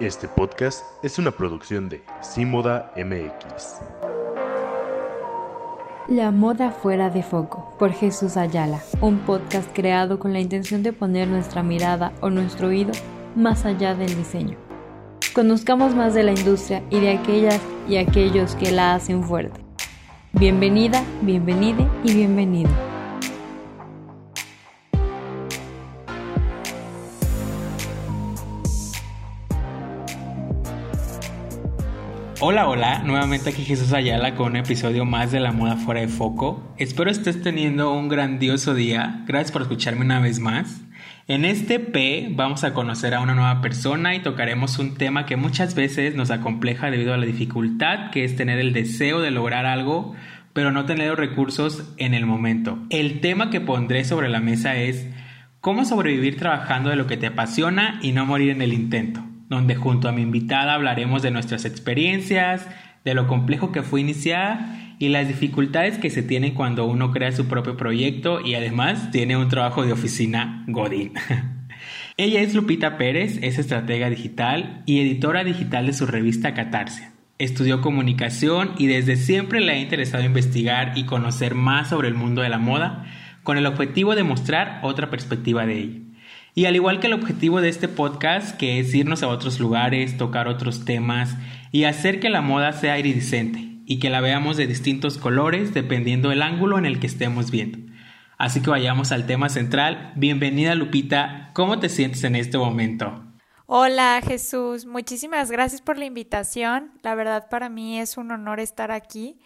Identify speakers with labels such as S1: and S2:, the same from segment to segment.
S1: Este podcast es una producción de Simoda MX.
S2: La moda fuera de foco por Jesús Ayala, un podcast creado con la intención de poner nuestra mirada o nuestro oído más allá del diseño. Conozcamos más de la industria y de aquellas y aquellos que la hacen fuerte. Bienvenida, bienvenide y bienvenido.
S3: Hola, hola, nuevamente aquí Jesús Ayala con un episodio más de La Moda Fuera de Foco. Espero estés teniendo un grandioso día. Gracias por escucharme una vez más. En este P vamos a conocer a una nueva persona y tocaremos un tema que muchas veces nos acompleja debido a la dificultad que es tener el deseo de lograr algo, pero no tener los recursos en el momento. El tema que pondré sobre la mesa es cómo sobrevivir trabajando de lo que te apasiona y no morir en el intento donde junto a mi invitada hablaremos de nuestras experiencias, de lo complejo que fue iniciar y las dificultades que se tienen cuando uno crea su propio proyecto y además tiene un trabajo de oficina Godín. Ella es Lupita Pérez, es estratega digital y editora digital de su revista Catarse. Estudió comunicación y desde siempre le ha interesado investigar y conocer más sobre el mundo de la moda con el objetivo de mostrar otra perspectiva de ella. Y al igual que el objetivo de este podcast, que es irnos a otros lugares, tocar otros temas y hacer que la moda sea iridiscente y que la veamos de distintos colores dependiendo del ángulo en el que estemos viendo. Así que vayamos al tema central. Bienvenida Lupita, ¿cómo te sientes en este momento?
S4: Hola Jesús, muchísimas gracias por la invitación. La verdad para mí es un honor estar aquí.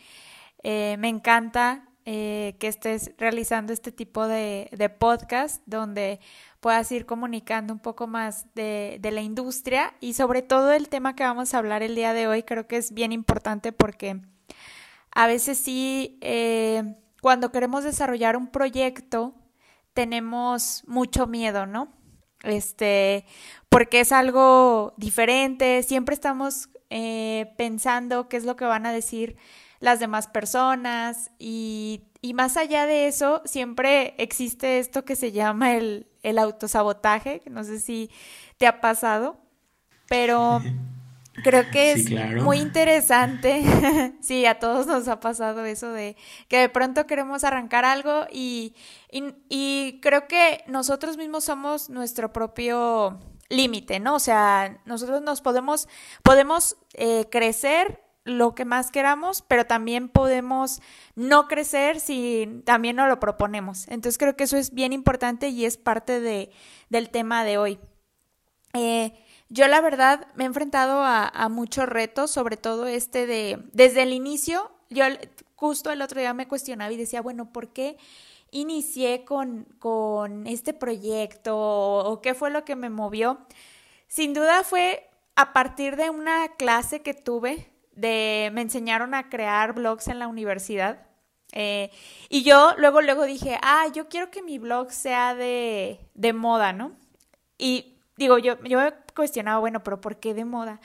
S4: Eh, me encanta eh, que estés realizando este tipo de, de podcast donde puedas ir comunicando un poco más de, la industria y sobre todo el tema que vamos a hablar el día de hoy creo que es bien importante porque a veces sí, eh, cuando queremos desarrollar un proyecto, tenemos mucho miedo, ¿no? Este, porque es algo diferente, siempre estamos eh, pensando qué es lo que van a decir las demás personas y, y, más allá de eso, siempre existe esto que se llama el, el autosabotaje, no sé si te ha pasado, pero creo que es muy interesante. sí, a todos nos ha pasado eso de que de pronto queremos arrancar algo y, y, creo que nosotros mismos somos nuestro propio límite, ¿no? O sea, nosotros nos podemos, podemos eh, crecer lo que más queramos, pero también podemos no crecer si también no lo proponemos. Entonces creo que eso es bien importante y es parte de, del tema de hoy. Eh, yo la verdad me he enfrentado a, muchos retos, sobre todo este de, desde el inicio, yo justo el otro día me cuestionaba y decía, bueno, ¿por qué inicié con, con este proyecto o qué fue lo que me movió? Sin duda fue a partir de una clase que tuve de, me enseñaron a crear blogs en la universidad. Eh, y yo luego, luego dije, ah, yo quiero que mi blog sea de, de moda, ¿no? Y digo, yo, yo me cuestionaba, bueno, pero ¿por qué de moda?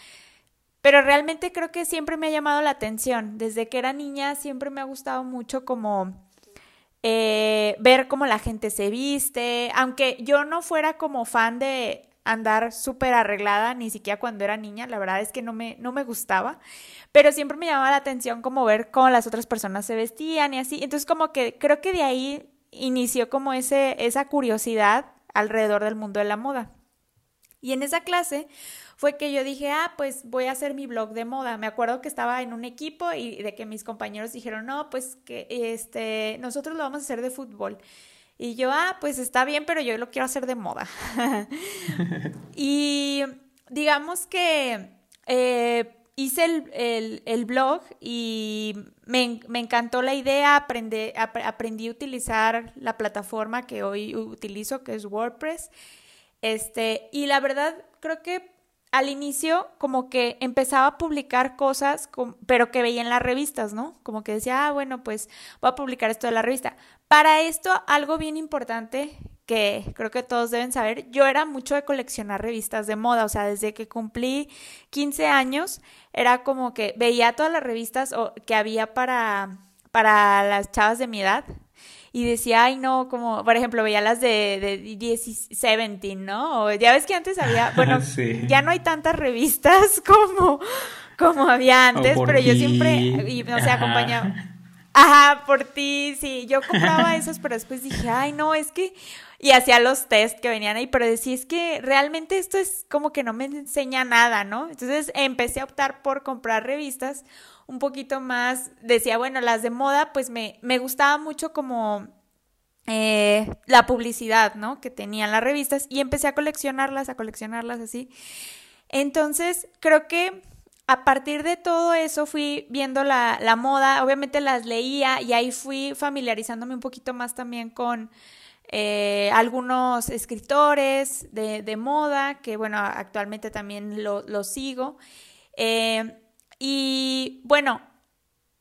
S4: Pero realmente creo que siempre me ha llamado la atención. Desde que era niña siempre me ha gustado mucho como eh, ver cómo la gente se viste. Aunque yo no fuera como fan de andar súper arreglada, ni siquiera cuando era niña, la verdad es que no me, no me gustaba, pero siempre me llamaba la atención como ver cómo las otras personas se vestían y así, entonces como que creo que de ahí inició como ese, esa curiosidad alrededor del mundo de la moda. Y en esa clase fue que yo dije, ah, pues voy a hacer mi blog de moda. Me acuerdo que estaba en un equipo y de que mis compañeros dijeron, no, pues que este, nosotros lo vamos a hacer de fútbol. Y yo, ah, pues está bien, pero yo lo quiero hacer de moda. y digamos que eh, hice el, blog y me, encantó la idea, aprendí, aprendí a utilizar la plataforma que hoy utilizo, que es WordPress. Este, y la verdad, creo que al inicio como que empezaba a publicar cosas, pero que veía en las revistas, ¿no? Como que decía, ah, bueno, pues voy a publicar esto de la revista. Para esto, algo bien importante que creo que todos deben saber, yo era mucho de coleccionar revistas de moda, o sea, desde que cumplí 15 años, era como que veía todas las revistas que había para, para las chavas de mi edad y decía, ay no, como, por ejemplo, veía las de, de 17, ¿no? O ya ves que antes había, bueno, ya no hay tantas revistas como, como había antes, pero yo siempre, y, no sé, acompañaba. Ajá, por ti, sí, yo compraba esos, pero después dije, ay no, es que y hacía los test que venían ahí, pero decía, es que realmente esto es como que no me enseña nada, ¿no? Entonces empecé a optar por comprar revistas un poquito más, decía, bueno, las de moda, pues me, me gustaba mucho como eh, la publicidad, ¿no? Que tenían las revistas y empecé a coleccionarlas, a coleccionarlas así. Entonces, creo que a partir de todo eso fui viendo la, la moda, obviamente las leía y ahí fui familiarizándome un poquito más también con eh, algunos escritores de, moda, que bueno, actualmente también lo, sigo. Eh, y bueno,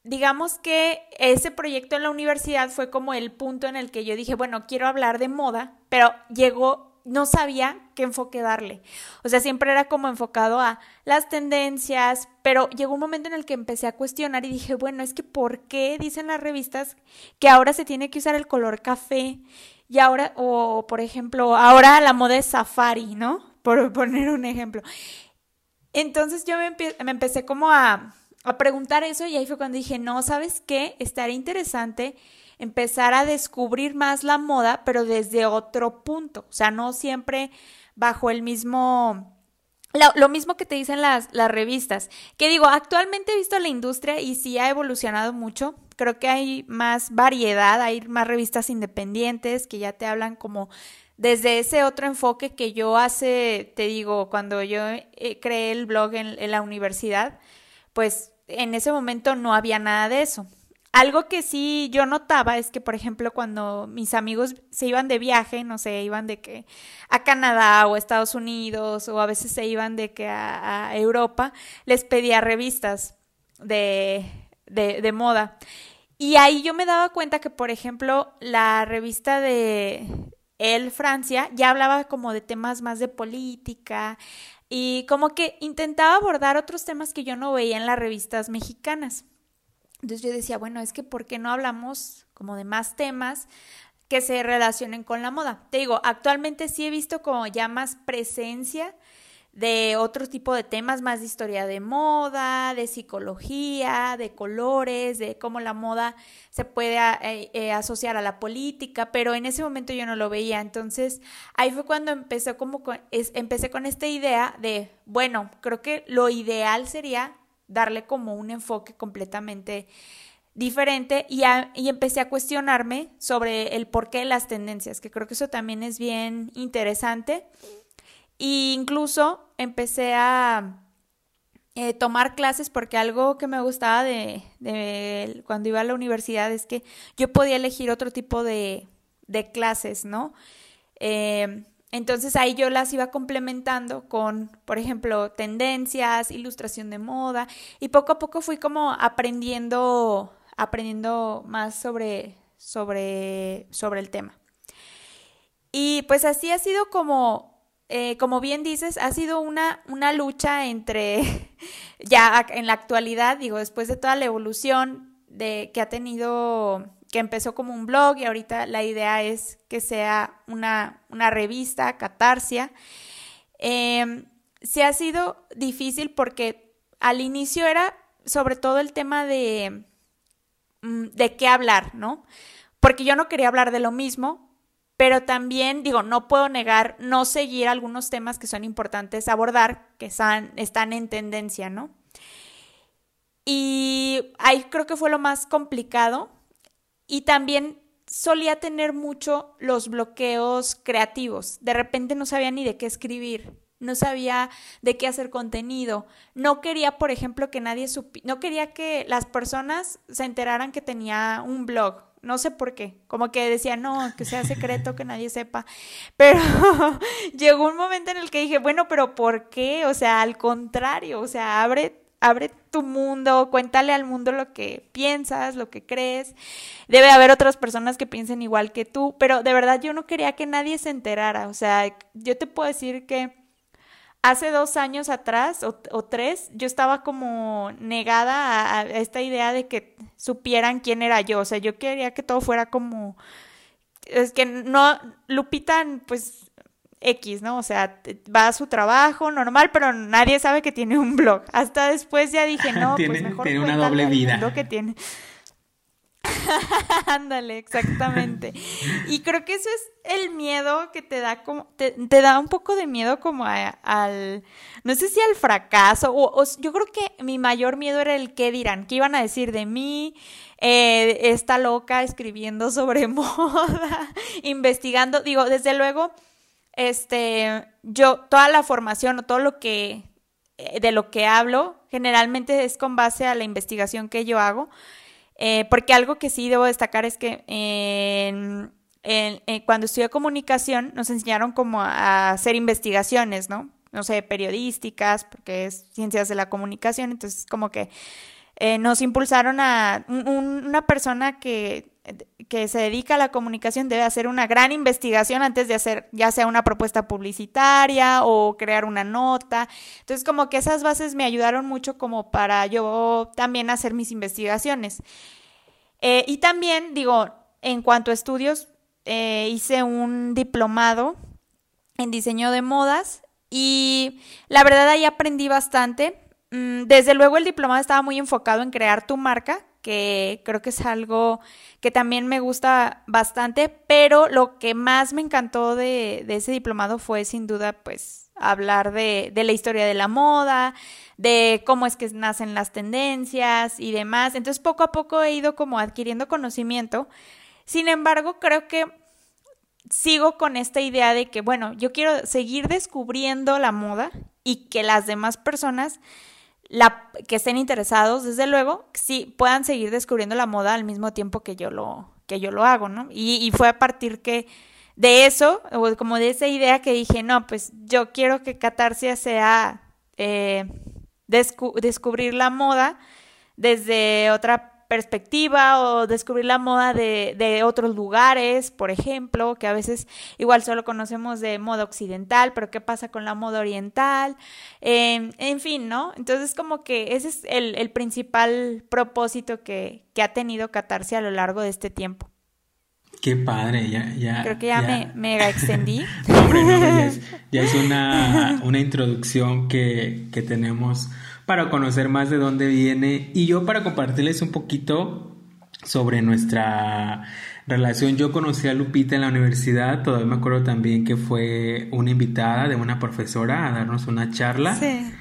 S4: digamos que ese proyecto en la universidad fue como el punto en el que yo dije, bueno, quiero hablar de moda, pero llegó, no sabía qué enfoque darle. O sea, siempre era como enfocado a las tendencias, pero llegó un momento en el que empecé a cuestionar y dije, bueno, es que ¿por qué dicen las revistas que ahora se tiene que usar el color café? Y ahora, o por ejemplo, ahora la moda es safari, ¿no? Por poner un ejemplo. Entonces yo me, empecé como a, a preguntar eso y ahí fue cuando dije, no, ¿sabes qué? Estaría interesante empezar a descubrir más la moda, pero desde otro punto. O sea, no siempre bajo el mismo lo, mismo que te dicen las, las revistas, que digo, actualmente he visto la industria y sí ha evolucionado mucho, creo que hay más variedad, hay más revistas independientes que ya te hablan como desde ese otro enfoque que yo hace, te digo, cuando yo eh, creé el blog en la universidad, pues en ese momento no había nada de eso. Algo que sí yo notaba es que, por ejemplo, cuando mis amigos se iban de viaje, no sé, iban de que a Canadá o a Estados Unidos o a veces se iban de que a, Europa, les pedía revistas de, de, de moda. Y ahí yo me daba cuenta que, por ejemplo, la revista de El Francia ya hablaba como de temas más de política y como que intentaba abordar otros temas que yo no veía en las revistas mexicanas. Entonces yo decía, bueno, es que ¿por qué no hablamos como de más temas que se relacionen con la moda? Te digo, actualmente sí he visto como ya más presencia de otro tipo de temas, más de historia de moda, de psicología, de colores, de cómo la moda se puede eh, eh, asociar a la política, pero en ese momento yo no lo veía. Entonces ahí fue cuando empecé como empecé con esta idea de, bueno, creo que lo ideal sería darle como un enfoque completamente diferente y, y, empecé a cuestionarme sobre el porqué de las tendencias, que creo que eso también es bien interesante. E incluso empecé a eh, tomar clases porque algo que me gustaba de, cuando iba a la universidad es que yo podía elegir otro tipo de, de clases, ¿no? Eh, entonces ahí yo las iba complementando con, por ejemplo, tendencias, ilustración de moda y poco a poco fui como aprendiendo, aprendiendo más sobre, sobre, sobre el tema. Y pues así ha sido como, eh, como bien dices, ha sido una, una lucha entre, ya en la actualidad, digo, después de toda la evolución de, que ha tenido que empezó como un blog y ahorita la idea es que sea una, una revista, Catarsia. Eh, se ha sido difícil porque al inicio era sobre todo el tema de, mm, de qué hablar, ¿no? Porque yo no quería hablar de lo mismo, pero también digo, no puedo negar no seguir algunos temas que son importantes abordar, que están, están en tendencia, ¿no? Y ahí creo que fue lo más complicado y también solía tener mucho los bloqueos creativos. De repente no sabía ni de qué escribir, no sabía de qué hacer contenido. No quería, por ejemplo, que nadie supiera, no quería que las personas se enteraran que tenía un blog. No sé por qué, como que decía, no, que sea secreto, que nadie sepa. Pero llegó un momento en el que dije, bueno, pero ¿por qué? O sea, al contrario, o sea, abre abre tu mundo, cuéntale al mundo lo que piensas, lo que crees. Debe haber otras personas que piensen igual que tú, pero de verdad yo no quería que nadie se enterara. O sea, yo te puedo decir que hace dos años atrás o, tres, yo estaba como negada a, esta idea de que supieran quién era yo. O sea, yo quería que todo fuera como. Es que no. Lupita, pues. X, ¿no? O sea, va a su trabajo normal, pero nadie sabe que tiene un blog. Hasta después ya dije, no, pues mejor
S3: tiene una doble vida.
S4: Que tiene. Ándale, exactamente. Y creo que eso es el miedo que te da como, te, da un poco de miedo como al, no sé si al fracaso, yo creo que mi mayor miedo era el qué dirán, qué iban a decir de mí, eh, esta loca escribiendo sobre moda, investigando, digo, desde luego, este, yo, toda la formación o todo lo que, eh, de lo que hablo, generalmente es con base a la investigación que yo hago, eh, porque algo que sí debo destacar es que eh, cuando estudié comunicación nos enseñaron como a hacer investigaciones, ¿no? No sé, periodísticas, porque es ciencias de la comunicación, entonces como que eh, nos impulsaron a una persona que, que se dedica a la comunicación debe hacer una gran investigación antes de hacer ya sea una propuesta publicitaria o crear una nota. Entonces como que esas bases me ayudaron mucho como para yo también hacer mis investigaciones. Eh, y también digo, en cuanto a estudios, eh, hice un diplomado en diseño de modas y la verdad ahí aprendí bastante. Mm, desde luego el diplomado estaba muy enfocado en crear tu marca, que creo que es algo que también me gusta bastante, pero lo que más me encantó de, ese diplomado fue sin duda pues hablar de, la historia de la moda, de cómo es que nacen las tendencias y demás. Entonces poco a poco he ido como adquiriendo conocimiento. Sin embargo, creo que sigo con esta idea de que, bueno, yo quiero seguir descubriendo la moda y que las demás personas que estén interesados, desde luego, sí puedan seguir descubriendo la moda al mismo tiempo que yo lo, que yo lo hago, ¿no? Y, fue a partir que de eso, o como de esa idea que dije, no, pues yo quiero que Catarsia sea eh, descubrir la moda desde otra perspectiva o descubrir la moda de, de, otros lugares, por ejemplo, que a veces igual solo conocemos de moda occidental, pero qué pasa con la moda oriental, em, en fin, ¿no? Entonces como que ese es el, el principal propósito que, que, ha tenido Catarse a lo largo de este tiempo.
S3: Qué padre, ya, ya.
S4: Creo que ya, Me, mega extendí.
S3: Hombre, no, ya es, ya es una, una introducción que, que tenemos para conocer más de dónde viene y yo para compartirles un poquito sobre nuestra relación. Yo conocí a Lupita en la universidad, todavía me acuerdo también que fue una invitada de una profesora a darnos una charla. Sí.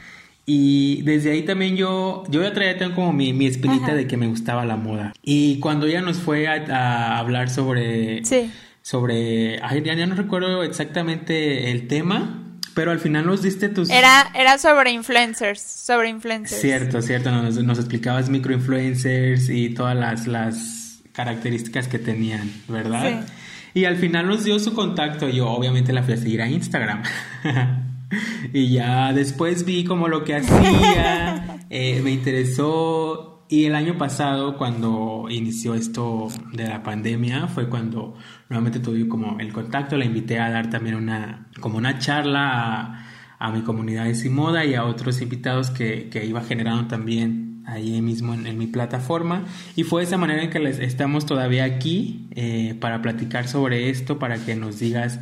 S3: Y desde ahí también yo, yo ya traía como mi, mi espinita de que me gustaba la moda. Y cuando ella nos fue a, hablar sobre... Sí. Sobre... Ay, ya no recuerdo exactamente el tema, pero al final nos diste tus...
S4: Era, era sobre influencers, sobre influencers.
S3: Cierto, cierto, nos, nos explicabas microinfluencers y todas las, las características que tenían, ¿verdad? Sí. Y al final nos dio su contacto, yo obviamente la fui a seguir a Instagram. y ya después vi como lo que hacía, eh, me interesó y el año pasado, cuando inició esto de la pandemia, fue cuando nuevamente tuve como el contacto, la invité a dar también una, como una charla a, mi comunidad de Simoda y a otros invitados que, que iba generando también ahí mismo en, mi plataforma. Y fue de esa manera en que les, estamos todavía aquí eh, para platicar sobre esto, para que nos digas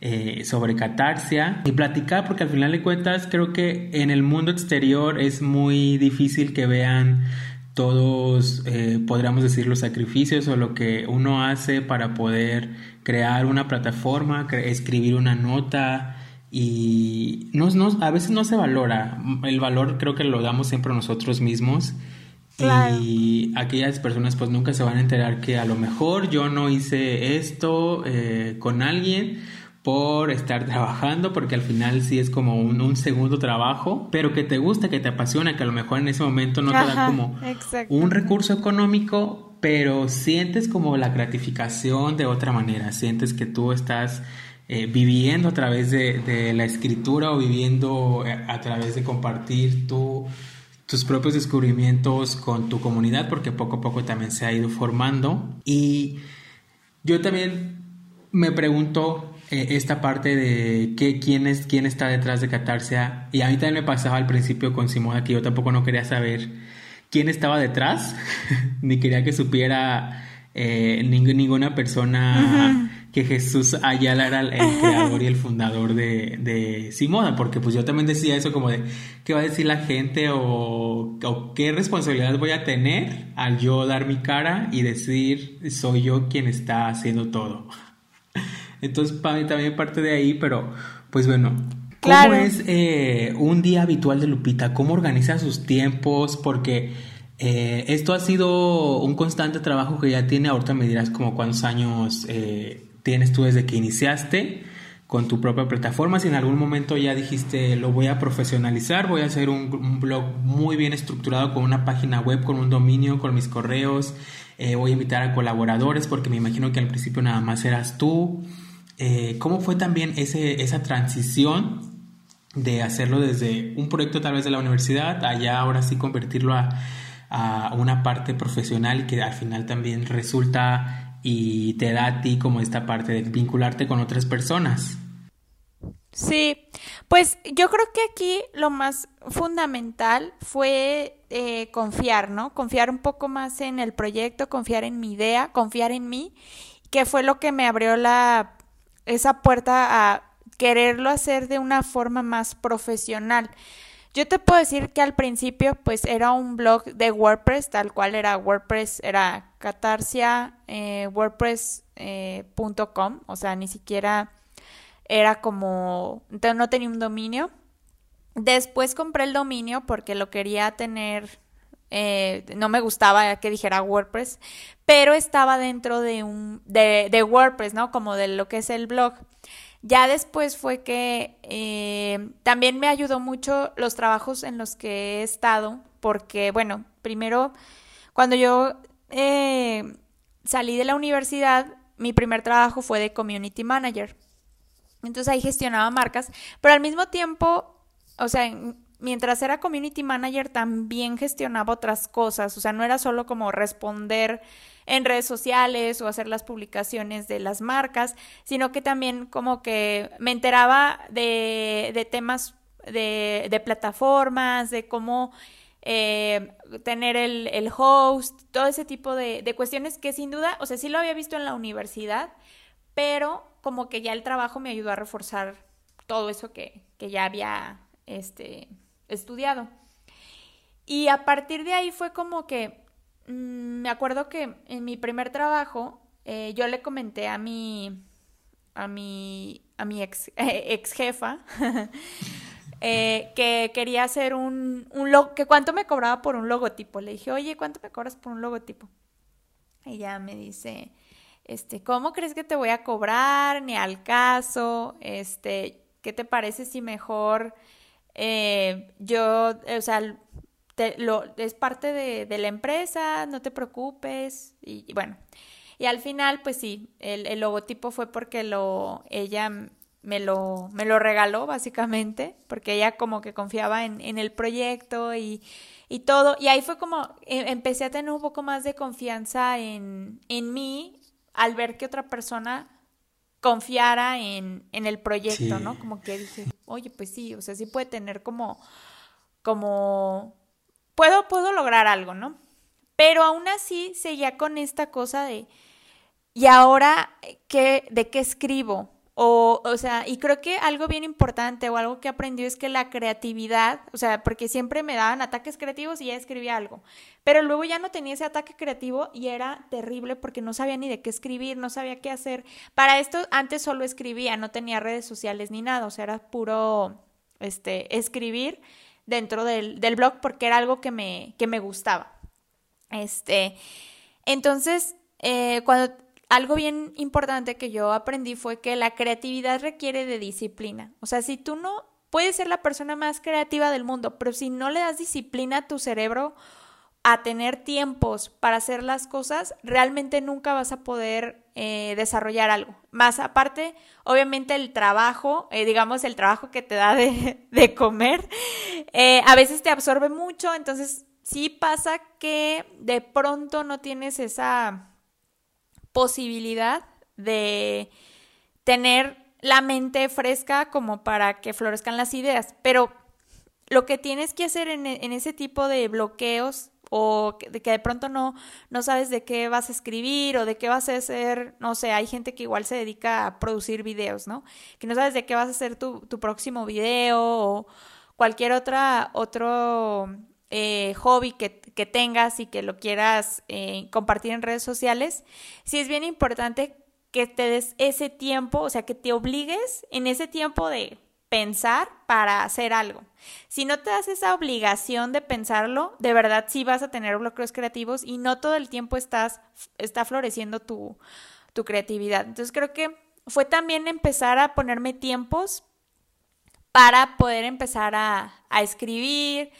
S3: eh, sobre catarsia y platicar, porque al final de cuentas creo que en el mundo exterior es muy difícil que vean todos, eh, podríamos decir, los sacrificios o lo que uno hace para poder crear una plataforma, escribir una nota y no, a veces no se valora. El valor creo que lo damos siempre nosotros mismos. Y aquellas personas pues nunca se van a enterar que a lo mejor yo no hice esto eh, con alguien por estar trabajando, porque al final sí es como un, segundo trabajo, pero que te gusta, que te apasiona, que a lo mejor en ese momento no te da como un recurso económico, pero sientes como la gratificación de otra manera, sientes que tú estás eh, viviendo a través de, la escritura o viviendo eh, a través de compartir tus propios descubrimientos con tu comunidad, porque poco a poco también se ha ido formando. Y yo también me pregunto eh, esta parte de qué, quién, es, quién está detrás de Catarsia. Y a mí también me pasaba al principio con Simona que yo tampoco no quería saber quién estaba detrás, ni quería que supiera eh, ninguna persona que Jesús Ayala era el, creador y el fundador de, de Simona, porque pues yo también decía eso como de qué va a decir la gente o, o, qué responsabilidad voy a tener al yo dar mi cara y decir soy yo quien está haciendo todo. Entonces para mí también parte de ahí, pero pues bueno, ¿cómo es eh, un día habitual de Lupita? ¿Cómo organiza sus tiempos? Porque eh, esto ha sido un constante trabajo que ya tiene, ahorita me dirás como cuántos años eh, tienes tú desde que iniciaste con tu propia plataforma, si en algún momento ya dijiste lo voy a profesionalizar, voy a hacer un, blog muy bien estructurado con una página web, con un dominio, con mis correos, voy a invitar a colaboradores porque me imagino que al principio nada más eras tú. Eh, ¿Cómo fue también ese, esa transición de hacerlo desde un proyecto tal vez de la universidad, allá ahora sí convertirlo a, a una parte profesional que al final también resulta y te da a ti como esta parte de vincularte con otras personas.
S4: Sí, pues yo creo que aquí lo más fundamental fue eh, confiar, ¿no? Confiar un poco más en el proyecto, confiar en mi idea, confiar en mí, que fue lo que me abrió la esa puerta a quererlo hacer de una forma más profesional. Yo te puedo decir que al principio pues era un blog de WordPress, tal cual era WordPress, era catarsia eh, wordpress.com, eh, o sea, ni siquiera era como, no tenía un dominio. Después compré el dominio porque lo quería tener, eh, no me gustaba que dijera WordPress, pero estaba dentro de un, de, de WordPress, ¿no? Como de lo que es el blog. Ya después fue que eh, también me ayudó mucho los trabajos en los que he estado, porque, bueno, primero, cuando yo eh, salí de la universidad, mi primer trabajo fue de community manager. Entonces ahí gestionaba marcas, pero al mismo tiempo, o sea, mientras era community manager también gestionaba otras cosas, o sea, no era solo como responder en redes sociales o hacer las publicaciones de las marcas, sino que también como que me enteraba de, temas de, de, plataformas, de cómo eh, tener el, el, host, todo ese tipo de, de cuestiones que sin duda, o sea, sí lo había visto en la universidad, pero como que ya el trabajo me ayudó a reforzar todo eso que, que ya había este, estudiado. Y a partir de ahí fue como que Mm, me acuerdo que en mi primer trabajo eh, yo le comenté a mi a mi a mi ex, ex jefa eh, que quería hacer un, un que cuánto me cobraba por un logotipo. Le dije, oye, ¿cuánto me cobras por un logotipo? Ella me dice, este, ¿cómo crees que te voy a cobrar? Ni al caso, este, ¿qué te parece si mejor eh, yo, o sea, lo, es parte de, la empresa, no te preocupes. Y, bueno, y al final, pues sí, el, logotipo fue porque lo, ella me lo, me lo regaló, básicamente, porque ella como que confiaba en, en el proyecto y, y, todo. Y ahí fue como, e, empecé a tener un poco más de confianza en, en mí al ver que otra persona confiara en, en el proyecto, ¿no? Como que dije, oye, pues sí, o sea, sí puede tener como, como puedo, puedo lograr algo, ¿no? Pero aún así seguía con esta cosa de, ¿y ahora qué, de qué escribo? O, o sea, y creo que algo bien importante o algo que aprendí es que la creatividad, o sea, porque siempre me daban ataques creativos y ya escribía algo, pero luego ya no tenía ese ataque creativo y era terrible porque no sabía ni de qué escribir, no sabía qué hacer. Para esto antes solo escribía, no tenía redes sociales ni nada, o sea, era puro, este, escribir dentro del, blog porque era algo que me, que me gustaba. Este, entonces, eh, cuando algo bien importante que yo aprendí fue que la creatividad requiere de disciplina. O sea, si tú no puedes ser la persona más creativa del mundo, pero si no le das disciplina a tu cerebro a tener tiempos para hacer las cosas, realmente nunca vas a poder eh, desarrollar algo. Más aparte, obviamente el trabajo, eh, digamos el trabajo que te da de, comer, eh, a veces te absorbe mucho, entonces sí pasa que de pronto no tienes esa posibilidad de tener la mente fresca como para que florezcan las ideas, pero lo que tienes que hacer en, en ese tipo de bloqueos o de que de pronto no, no sabes de qué vas a escribir o de qué vas a hacer, no sé, hay gente que igual se dedica a producir videos, ¿no? Que no sabes de qué vas a hacer tu, tu próximo video o cualquier otra, otro eh, hobby que, que, tengas y que lo quieras eh, compartir en redes sociales, sí es bien importante que te des ese tiempo, o sea, que te obligues en ese tiempo de pensar para hacer algo. Si no te das esa obligación de pensarlo, de verdad sí vas a tener bloqueos creativos y no todo el tiempo estás, está floreciendo tu, tu creatividad. Entonces creo que fue también empezar a ponerme tiempos para poder empezar a, a escribir,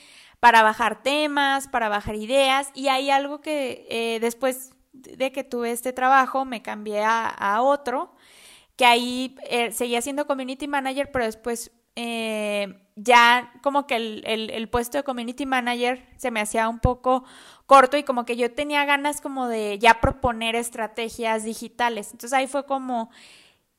S4: para bajar temas, para bajar ideas. Y hay algo que eh, después de que tuve este trabajo me cambié a, otro que ahí eh, seguía siendo community manager, pero después eh, ya como que el, el, puesto de community manager se me hacía un poco corto y como que yo tenía ganas como de ya proponer estrategias digitales. Entonces ahí fue como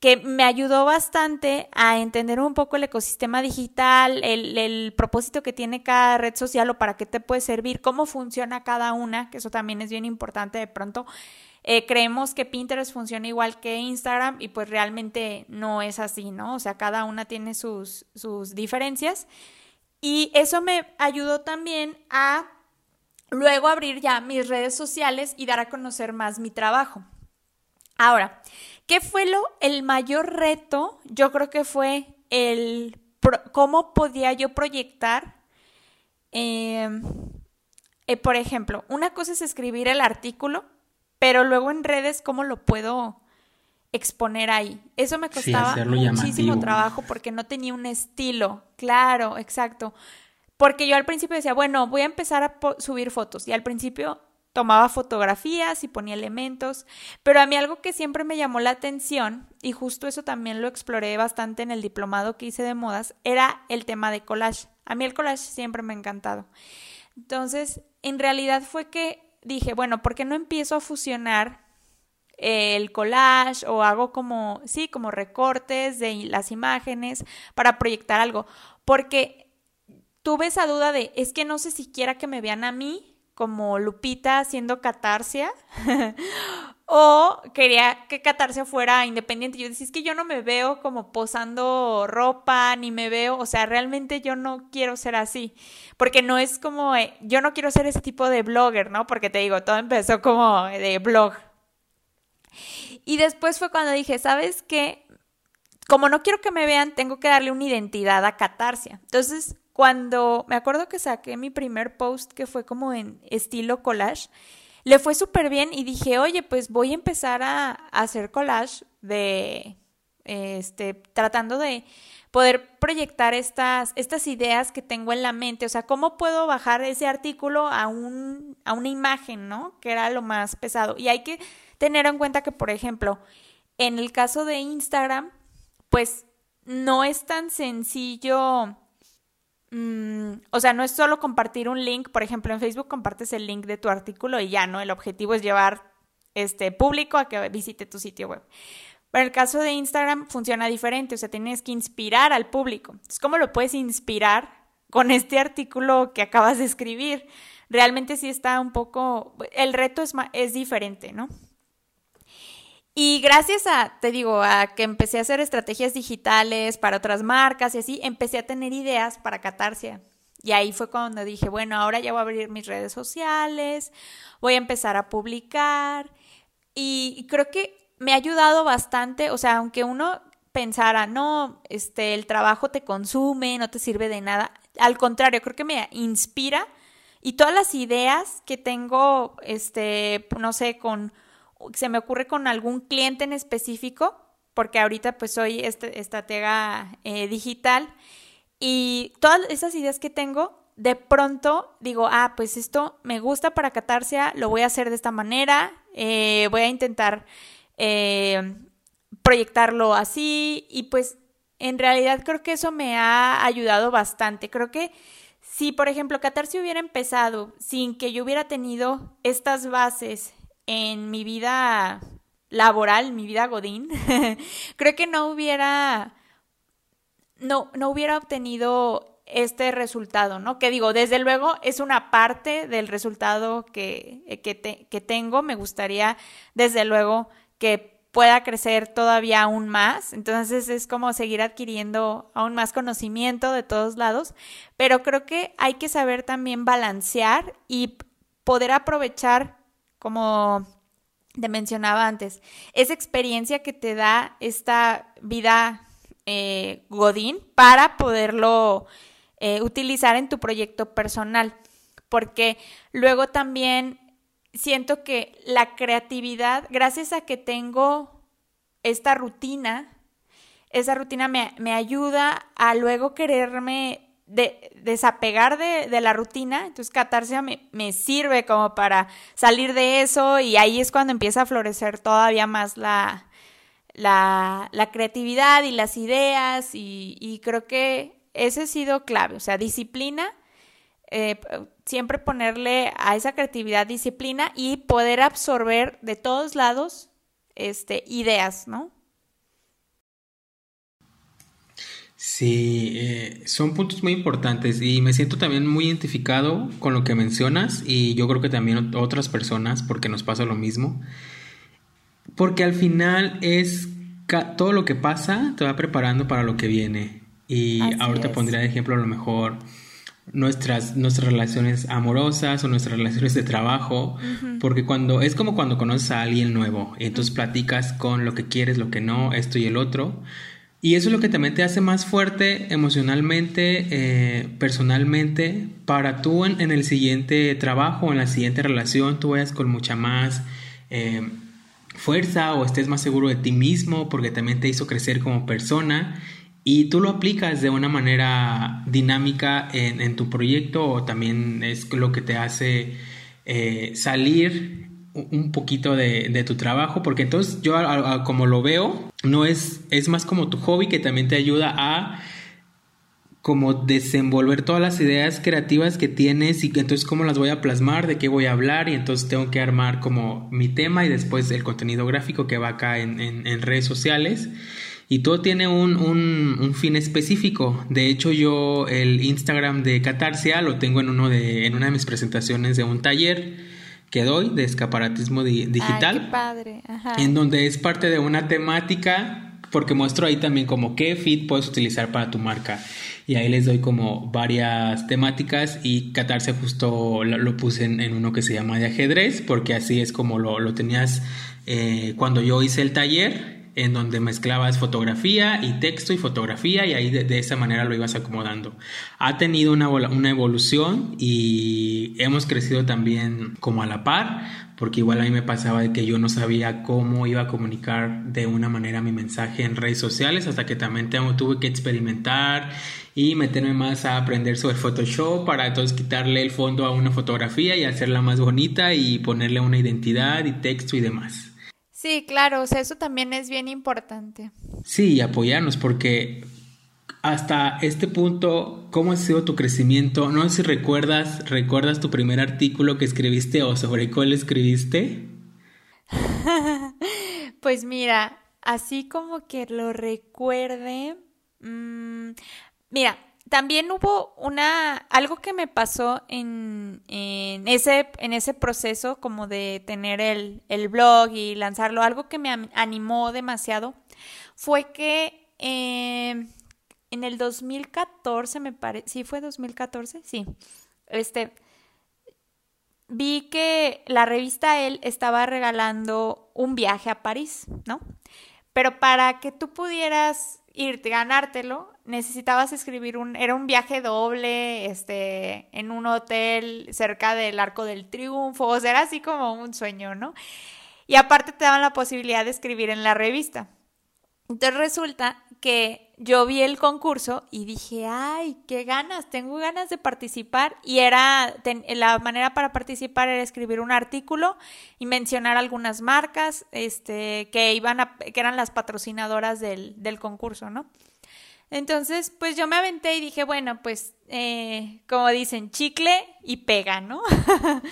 S4: que me ayudó bastante a entender un poco el ecosistema digital, el, propósito que tiene cada red social o para qué te puede servir, cómo funciona cada una, que eso también es bien importante de pronto eh, creemos que Pinterest funciona igual que Instagram y pues realmente no es así, ¿no? O sea, cada una tiene sus, sus diferencias. Y eso me ayudó también a luego abrir ya mis redes sociales y dar a conocer más mi trabajo. Ahora, ¿qué fue lo, el mayor reto? Yo creo que fue el cómo podía yo proyectar, em, eh, por ejemplo, una cosa es escribir el artículo pero luego en redes, ¿cómo lo puedo exponer ahí? Eso me costaba muchísimo trabajo porque no tenía un estilo. Claro, exacto. Porque yo al principio decía, bueno, voy a empezar a subir fotos. Y al principio tomaba fotografías y ponía elementos, pero a mí algo que siempre me llamó la atención, y justo eso también lo exploré bastante en el diplomado que hice de modas, era el tema de collage. A mí el collage siempre me ha encantado. Entonces, en realidad fue que dije, bueno, ¿por qué no empiezo a fusionar el collage o hago como, sí, como recortes de las imágenes para proyectar algo? Porque tuve esa duda de, es que no sé siquiera que me vean a mí como Lupita haciendo catarsia o quería que catarsia fuera independiente. Yo decía, es que yo no me veo como posando ropa, ni me veo, o sea, realmente yo no quiero ser así, porque no es como, eh, yo no quiero ser ese tipo de blogger, ¿no? Porque te digo, todo empezó como de blog. Y después fue cuando dije, ¿sabes qué? Como no quiero que me vean, tengo que darle una identidad a Catarsia. Entonces, cuando me acuerdo que saqué mi primer post que fue como en estilo collage, le fue súper bien y dije, oye, pues voy a empezar a, hacer collage de, este, tratando de poder proyectar estas, estas ideas que tengo en la mente, o sea, cómo puedo bajar ese artículo a, un, a una imagen, ¿no? Que era lo más pesado. Y hay que tener en cuenta que, por ejemplo, en el caso de Instagram, pues no es tan sencillo Mm, o sea, no es solo compartir un link, por ejemplo, en Facebook compartes el link de tu artículo y ya, ¿no? El objetivo es llevar este público a que visite tu sitio web. Pero en el caso de Instagram funciona diferente, o sea, tienes que inspirar al público. Entonces, ¿cómo lo puedes inspirar con este artículo que acabas de escribir? Realmente sí está un poco, el reto es, es diferente, ¿no? Y gracias a, te digo, a que empecé a hacer estrategias digitales para otras marcas y así, empecé a tener ideas para Catarsia. Y ahí fue cuando dije, bueno, ahora ya voy a abrir mis redes sociales, voy a empezar a publicar. Y, creo que me ha ayudado bastante, o sea, aunque uno pensara, no, este, el trabajo te consume, no te sirve de nada. Al contrario, creo que me inspira y todas las ideas que tengo, este, no sé, con se me ocurre con algún cliente en específico, porque ahorita pues soy este, estratega eh, digital y todas esas ideas que tengo, de pronto digo, ah, pues esto me gusta para Catarsia, lo voy a hacer de esta manera, eh, voy a intentar eh, proyectarlo así y pues en realidad creo que eso me ha ayudado bastante. Creo que si, por ejemplo, Catarsia hubiera empezado sin que yo hubiera tenido estas bases en mi vida laboral, mi vida godín, creo que no hubiera, no, no hubiera obtenido este resultado, ¿no? Que digo, desde luego es una parte del resultado que, que, que tengo, me gustaría desde luego que pueda crecer todavía aún más. Entonces es como seguir adquiriendo aún más conocimiento de todos lados, pero creo que hay que saber también balancear y poder aprovechar, como te mencionaba antes, esa experiencia que te da esta vida eh, Godín para poderlo eh, utilizar en tu proyecto personal. Porque luego también siento que la creatividad, gracias a que tengo esta rutina, esa rutina me, ayuda a luego quererme de, desapegar de, la rutina. Entonces, catarsia me, me, sirve como para salir de eso y ahí es cuando empieza a florecer todavía más la, la, la creatividad y las ideas y, y, creo que ese ha sido clave, o sea, disciplina eh, siempre ponerle a esa creatividad disciplina y poder absorber de todos lados este, ideas, ¿no?
S3: Sí, eh, son puntos muy importantes y me siento también muy identificado con lo que mencionas y yo creo que también otras personas porque nos pasa lo mismo. Porque al final es todo lo que pasa te va preparando para lo que viene. Y ahorita pondría de ejemplo a lo mejor nuestras, nuestras relaciones amorosas o nuestras relaciones de trabajo, porque cuando es como cuando conoces a alguien nuevo, y entonces platicas con lo que quieres, lo que no, esto y el otro, y eso es lo que también te hace más fuerte emocionalmente, eh, personalmente, para tú en, el siguiente trabajo, en la siguiente relación, tú vayas con mucha más eh, fuerza o estés más seguro de ti mismo, porque también te hizo crecer como persona y tú lo aplicas de una manera dinámica en, tu proyecto o también es lo que te hace eh, salir un poquito de, tu trabajo, porque entonces yo como lo veo, no es, es más como tu hobby que también te ayuda a como desenvolver todas las ideas creativas que tienes y entonces cómo las voy a plasmar, de qué voy a hablar y entonces tengo que armar como mi tema y después el contenido gráfico que va acá en, en redes sociales y todo tiene un, un, fin específico. De hecho, yo el Instagram de Catarsia lo tengo en, uno de, en una de mis presentaciones de un taller que doy de escaparatismo digital.
S4: padre.
S3: En donde es parte de una temática, porque muestro ahí también como qué feed puedes utilizar para tu marca. Y ahí les doy como varias temáticas y Catarsia justo lo, puse en, uno que se llama de ajedrez, porque así es como lo, lo tenías eh, cuando yo hice el taller en donde mezclabas fotografía y texto y fotografía y ahí de, esa manera lo ibas acomodando. Ha tenido una, evolución y hemos crecido también como a la par, porque igual a mí me pasaba de que yo no sabía cómo iba a comunicar de una manera mi mensaje en redes sociales hasta que también tuve que experimentar y meterme más a aprender sobre Photoshop para entonces quitarle el fondo a una fotografía y hacerla más bonita y ponerle una identidad y texto y demás.
S4: Sí, claro, o sea, eso también es bien importante.
S3: Sí, apoyarnos, porque hasta este punto, ¿cómo ha sido tu crecimiento? No sé si recuerdas, recuerdas tu primer artículo que escribiste o sobre cuál escribiste.
S4: pues mira, así como que lo recuerde, mm, mira, también hubo una algo que me pasó en, en, ese, en ese proceso como de tener el, el, blog y lanzarlo, algo que me animó demasiado fue que eh, en el 2014 me parece, sí fue 2014, sí, este, vi que la revista él estaba regalando un viaje a París, ¿no? Pero para que tú pudieras irte, ganártelo, necesitabas escribir un, era un viaje doble, este, en un hotel cerca del Arco del Triunfo, o sea, era así como un sueño, ¿no? Y aparte te daban la posibilidad de escribir en la revista. Entonces resulta que yo vi el concurso y dije, ay, qué ganas, tengo ganas de participar. Y era, la manera para participar era escribir un artículo y mencionar algunas marcas este, que, iban a, que eran las patrocinadoras del, del concurso, ¿no? Entonces, pues yo me aventé y dije, bueno, pues, eh, como dicen, chicle y pega, ¿no?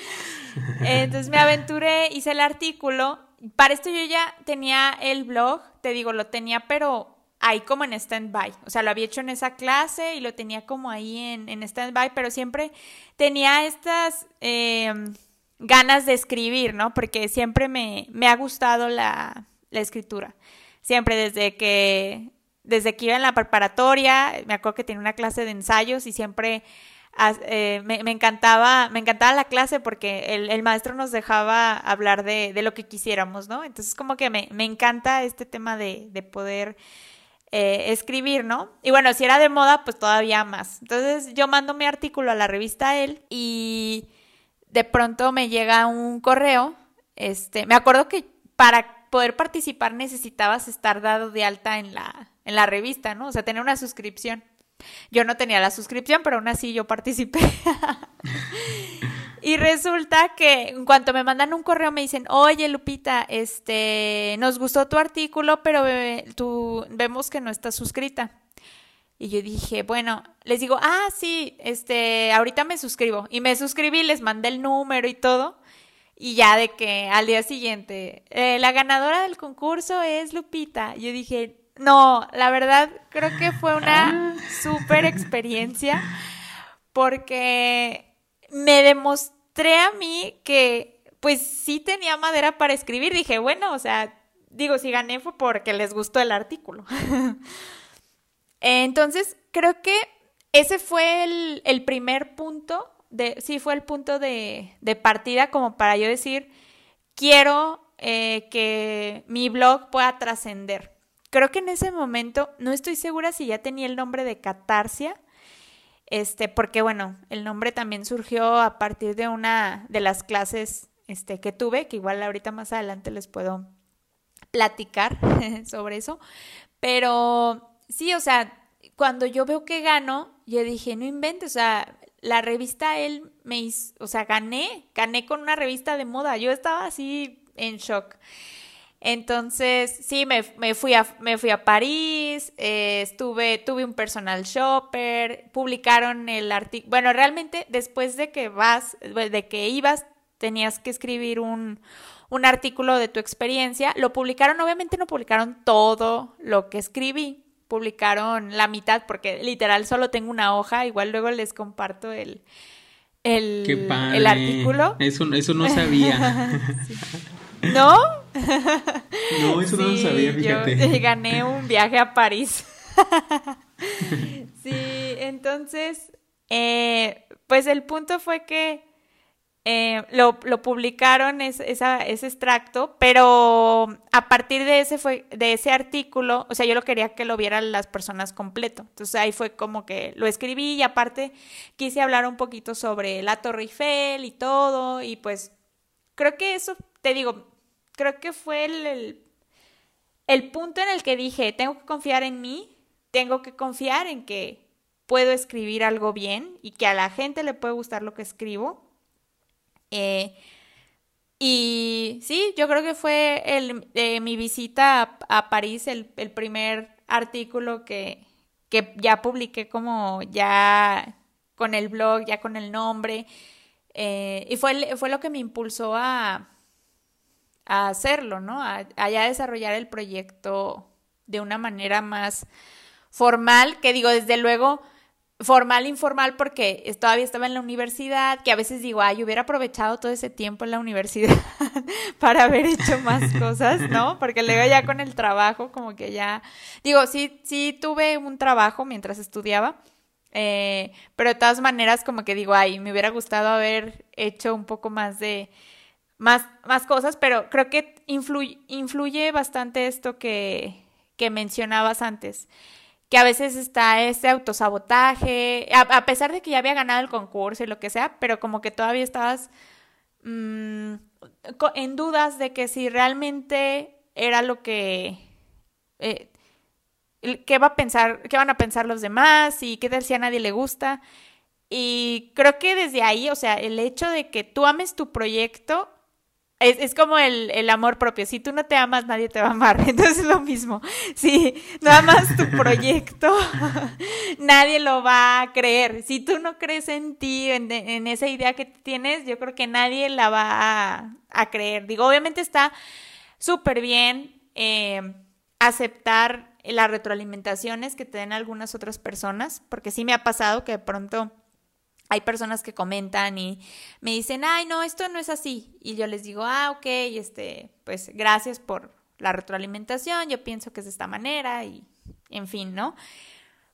S4: Entonces me aventuré, hice el artículo para esto yo ya tenía el blog, te digo, lo tenía, pero ahí como en stand-by. O sea, lo había hecho en esa clase y lo tenía como ahí en, en stand-by, pero siempre tenía estas em, ganas de escribir, ¿no? Porque siempre me, me ha gustado la, la escritura. Siempre desde que, desde que iba en la preparatoria, me acuerdo que tenía una clase de ensayos y siempre eh, me, encantaba, me encantaba la clase porque el, maestro nos dejaba hablar de, lo que quisiéramos, ¿no? Entonces como que me, encanta este tema de, poder eh, escribir, ¿no? Y bueno, si era de moda, pues todavía más. Entonces yo mando mi artículo a la revista Él y de pronto me llega un correo, este, me acuerdo que para poder participar necesitabas estar dado de alta en la, en la revista, ¿no? O sea, tener una suscripción. Yo no tenía la suscripción, pero aún así yo participé. y resulta que en cuanto me mandan un correo me dicen, oye Lupita, este, nos gustó tu artículo, pero tú vemos que no estás suscrita. Y yo dije, bueno, les digo, ah, sí, este, ahorita me suscribo. Y me suscribí, les mandé el número y todo. Y ya de que al día siguiente, eh, la ganadora del concurso es Lupita. Yo dije, no, la verdad creo que fue una súper experiencia porque me demostré a mí que pues sí tenía madera para escribir. Dije, bueno, o sea, digo, si gané fue porque les gustó el artículo. Entonces, creo que ese fue el, primer punto, de, sí fue el punto de, partida como para yo decir, quiero eh, que mi blog pueda trascender. Creo que en ese momento, no estoy segura si ya tenía el nombre de Catarsia, este, porque bueno, el nombre también surgió a partir de una de las clases este, que tuve, que igual ahorita más adelante les puedo platicar sobre eso. Pero sí, o sea, cuando yo veo que gano, yo dije, no inventes, o sea, la revista él me hizo, o sea, gané, gané con una revista de moda. Yo estaba así en shock. Entonces, sí, me, fui, a, me fui a París, eh, estuve, tuve un personal shopper, publicaron el artículo. Bueno, realmente después de que vas, de que ibas, tenías que escribir un, un artículo de tu experiencia. Lo publicaron, obviamente no publicaron todo lo que escribí, publicaron la mitad porque literal solo tengo una hoja, igual luego les comparto el, el, el artículo.
S3: Eso, eso no sabía.
S4: ¿No?
S3: No, eso no lo sabía, fíjate. Yo
S4: gané un viaje a París. sí, entonces, eh, pues el punto fue que eh, lo, publicaron ese extracto, pero a partir de ese fue, de ese artículo, o sea, yo lo quería que lo vieran las personas completo. Entonces ahí fue como que lo escribí y aparte quise hablar un poquito sobre la Torre Eiffel y todo, y pues creo que eso, te digo, creo que fue el, el, punto en el que dije, tengo que confiar en mí, tengo que confiar en que puedo escribir algo bien y que a la gente le puede gustar lo que escribo. Eh, y sí, yo creo que fue el, eh, mi visita a, París el, primer artículo que, que, ya publiqué como ya con el blog, ya con el nombre. Eh, y fue, fue lo que me impulsó a, a hacerlo, ¿no? A, ya desarrollar el proyecto de una manera más formal, que digo, desde luego, formal, informal, porque todavía estaba en la universidad, que a veces digo, ay, hubiera aprovechado todo ese tiempo en la universidad para haber hecho más cosas, ¿no? Porque luego ya con el trabajo, como que ya, digo, sí, sí tuve un trabajo mientras estudiaba, eh, pero de todas maneras, como que digo, ay, me hubiera gustado haber hecho un poco más de más, más cosas, pero creo que influye, influye bastante esto que, que mencionabas antes que a veces está ese autosabotaje, a, pesar de que ya había ganado el concurso y lo que sea, pero como que todavía estabas mm, en dudas de que si realmente era lo que... Eh, ¿Qué va a pensar, qué van a pensar los demás y qué tal si a nadie le gusta? Y creo que desde ahí, o sea, el hecho de que tú ames tu proyecto es, como el, amor propio. Si tú no te amas, nadie te va a amar. Entonces es lo mismo. Si no amas tu proyecto, nadie lo va a creer. Si tú no crees en ti, en, esa idea que tienes, yo creo que nadie la va a, creer. Digo, obviamente está súper bien eh, aceptar las retroalimentaciones que te den algunas otras personas, porque sí me ha pasado que de pronto hay personas que comentan y me dicen, ay, no, esto no es así. Y yo les digo, ah, ok, este, pues gracias por la retroalimentación, yo pienso que es de esta manera y en fin, ¿no?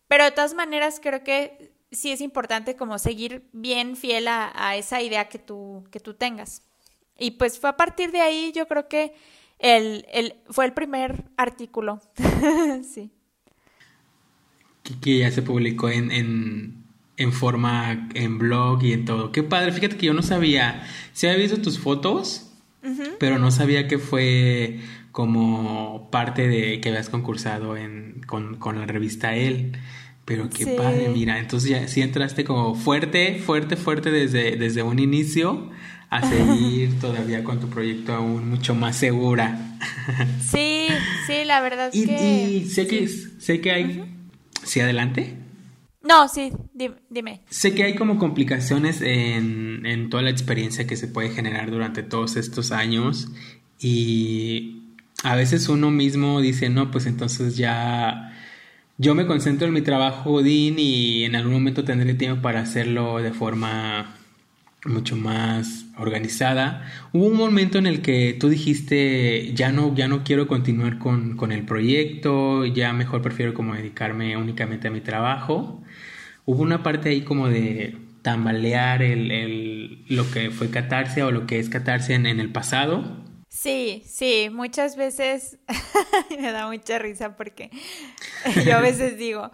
S4: Pero de todas maneras creo que sí es importante como seguir bien fiel a, esa idea que tú, que tú tengas. Y pues fue a partir de ahí, yo creo que el, el, fue el primer artículo. sí.
S3: Que ya se publicó en, en, forma, en blog y en todo. Qué padre, fíjate que yo no sabía. Se había visto tus fotos, pero no sabía que fue como parte de que habías concursado en, con, con la revista él Pero qué padre, mira, entonces ya sí entraste como fuerte, fuerte, fuerte desde, desde un inicio a seguir todavía con tu proyecto aún mucho más segura.
S4: Sí, sí, la verdad
S3: es
S4: que...
S3: Y sé que, sé que hay... ¿Sí adelante?
S4: No, sí, dime.
S3: Sé que hay como complicaciones en, en toda la experiencia que se puede generar durante todos estos años y a veces uno mismo dice, no, pues entonces ya yo me concentro en mi trabajo, Dean, y en algún momento tendré tiempo para hacerlo de forma mucho más organizada. Hubo un momento en el que tú dijiste, ya no, ya no quiero continuar con, con el proyecto, ya mejor prefiero como dedicarme únicamente a mi trabajo. Hubo una parte ahí como de tambalear el, el, lo que fue catarse o lo que es catarse en, en el pasado.
S4: Sí, sí, muchas veces me da mucha risa porque yo a veces digo,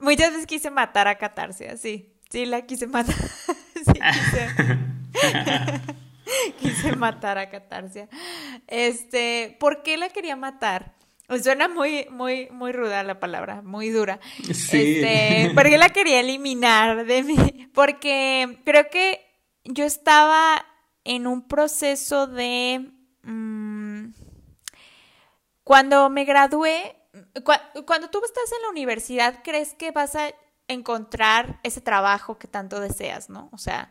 S4: muchas veces quise matar a Catarse, así, sí, la quise matar. quise, matar a Catarsia. Este, ¿por qué la quería matar? Suena muy, muy, muy ruda la palabra, muy dura. Sí. Este, ¿por qué la quería eliminar de mí? Porque creo que yo estaba en un proceso de. Mm, cuando me gradué, cuando tú estás en la universidad, crees que vas a encontrar ese trabajo que tanto deseas, ¿no? O sea,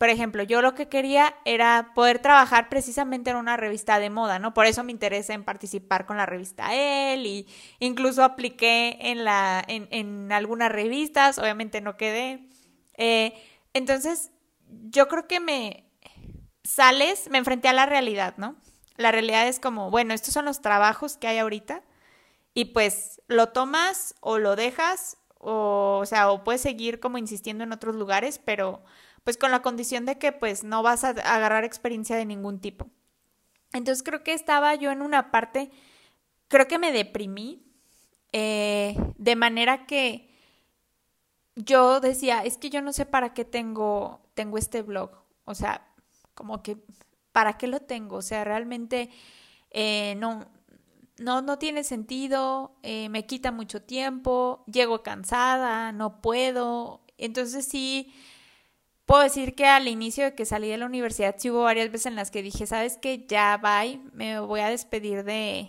S4: por ejemplo, yo lo que quería era poder trabajar precisamente en una revista de moda, ¿no? Por eso me interesa en participar con la revista él y incluso apliqué en, la, en, en algunas revistas, obviamente no quedé. Eh, entonces, yo creo que me sales, me enfrenté a la realidad, ¿no? La realidad es como, bueno, estos son los trabajos que hay ahorita y pues lo tomas o lo dejas o, o sea, o puedes seguir como insistiendo en otros lugares, pero pues con la condición de que pues no vas a agarrar experiencia de ningún tipo. Entonces creo que estaba yo en una parte, creo que me deprimí, eh, de manera que yo decía, es que yo no sé para qué tengo, tengo este blog, o sea, como que, ¿para qué lo tengo? O sea, realmente eh, no, no, no tiene sentido, eh, me quita mucho tiempo, llego cansada, no puedo. Entonces sí, puedo decir que al inicio de que salí de la universidad sí hubo varias veces en las que dije, sabes que ya bye, me voy a despedir de,